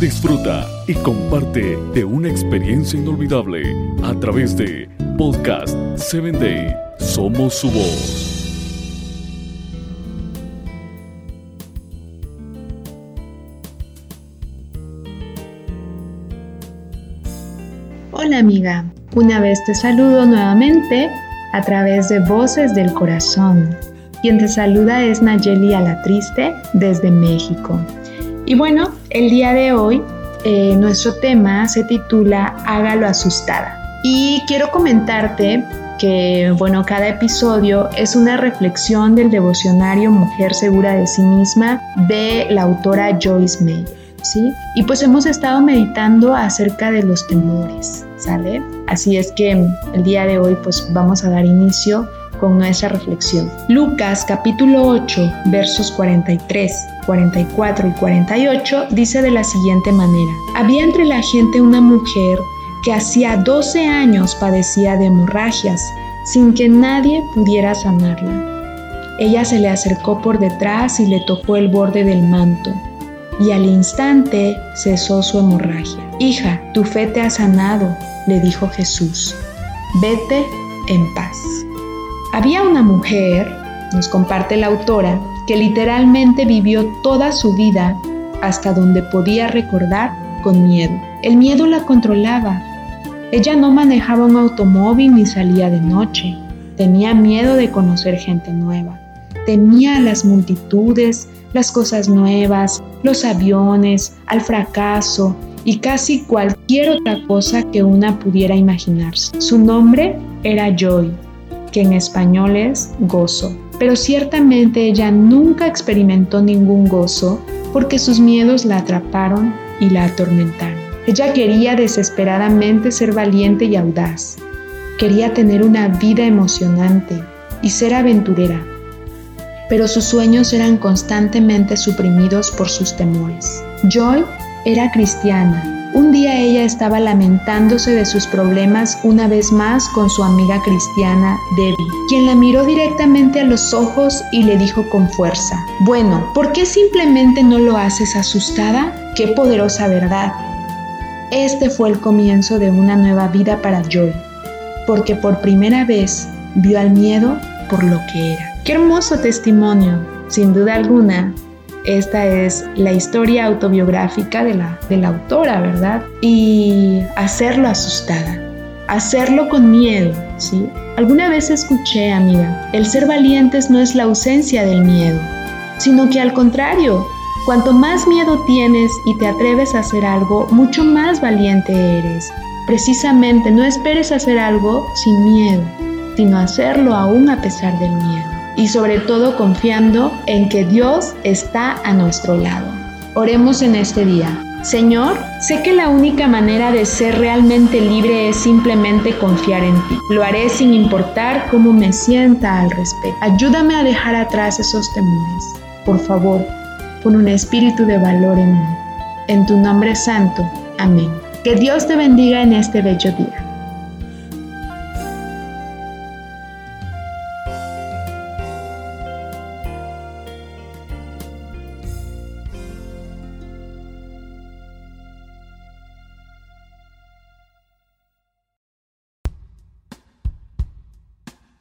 Disfruta y comparte de una experiencia inolvidable a través de Podcast 7 Day. Somos su voz. Hola amiga, una vez te saludo nuevamente a través de Voces del Corazón. Quien te saluda es Nayeli Alatriste desde México. Y bueno, el día de hoy eh, nuestro tema se titula Hágalo asustada. Y quiero comentarte que, bueno, cada episodio es una reflexión del devocionario Mujer Segura de sí misma de la autora Joyce May. ¿Sí? Y pues hemos estado meditando acerca de los temores, ¿sale? Así es que el día de hoy pues vamos a dar inicio con esa reflexión. Lucas capítulo 8 versos 43, 44 y 48 dice de la siguiente manera, había entre la gente una mujer que hacía 12 años padecía de hemorragias sin que nadie pudiera sanarla. Ella se le acercó por detrás y le tocó el borde del manto, y al instante cesó su hemorragia. Hija, tu fe te ha sanado, le dijo Jesús. Vete en paz. Había una mujer, nos comparte la autora, que literalmente vivió toda su vida hasta donde podía recordar con miedo. El miedo la controlaba. Ella no manejaba un automóvil ni salía de noche. Tenía miedo de conocer gente nueva. Temía a las multitudes, las cosas nuevas, los aviones, al fracaso y casi cualquier otra cosa que una pudiera imaginarse. Su nombre era Joy que en español es gozo. Pero ciertamente ella nunca experimentó ningún gozo porque sus miedos la atraparon y la atormentaron. Ella quería desesperadamente ser valiente y audaz. Quería tener una vida emocionante y ser aventurera. Pero sus sueños eran constantemente suprimidos por sus temores. Joy era cristiana un día ella estaba lamentándose de sus problemas una vez más con su amiga cristiana Debbie, quien la miró directamente a los ojos y le dijo con fuerza, bueno, ¿por qué simplemente no lo haces asustada? ¡Qué poderosa verdad! Este fue el comienzo de una nueva vida para Joy, porque por primera vez vio al miedo por lo que era. ¡Qué hermoso testimonio! Sin duda alguna, esta es la historia autobiográfica de la, de la autora, ¿verdad? Y hacerlo asustada, hacerlo con miedo, ¿sí? Alguna vez escuché, amiga, el ser valientes no es la ausencia del miedo, sino que al contrario, cuanto más miedo tienes y te atreves a hacer algo, mucho más valiente eres. Precisamente no esperes hacer algo sin miedo, sino hacerlo aún a pesar del miedo y sobre todo confiando en que Dios está a nuestro lado. Oremos en este día. Señor, sé que la única manera de ser realmente libre es simplemente confiar en ti. Lo haré sin importar cómo me sienta al respecto. Ayúdame a dejar atrás esos temores. Por favor, pon un espíritu de valor en mí. En tu nombre santo. Amén. Que Dios te bendiga en este bello día.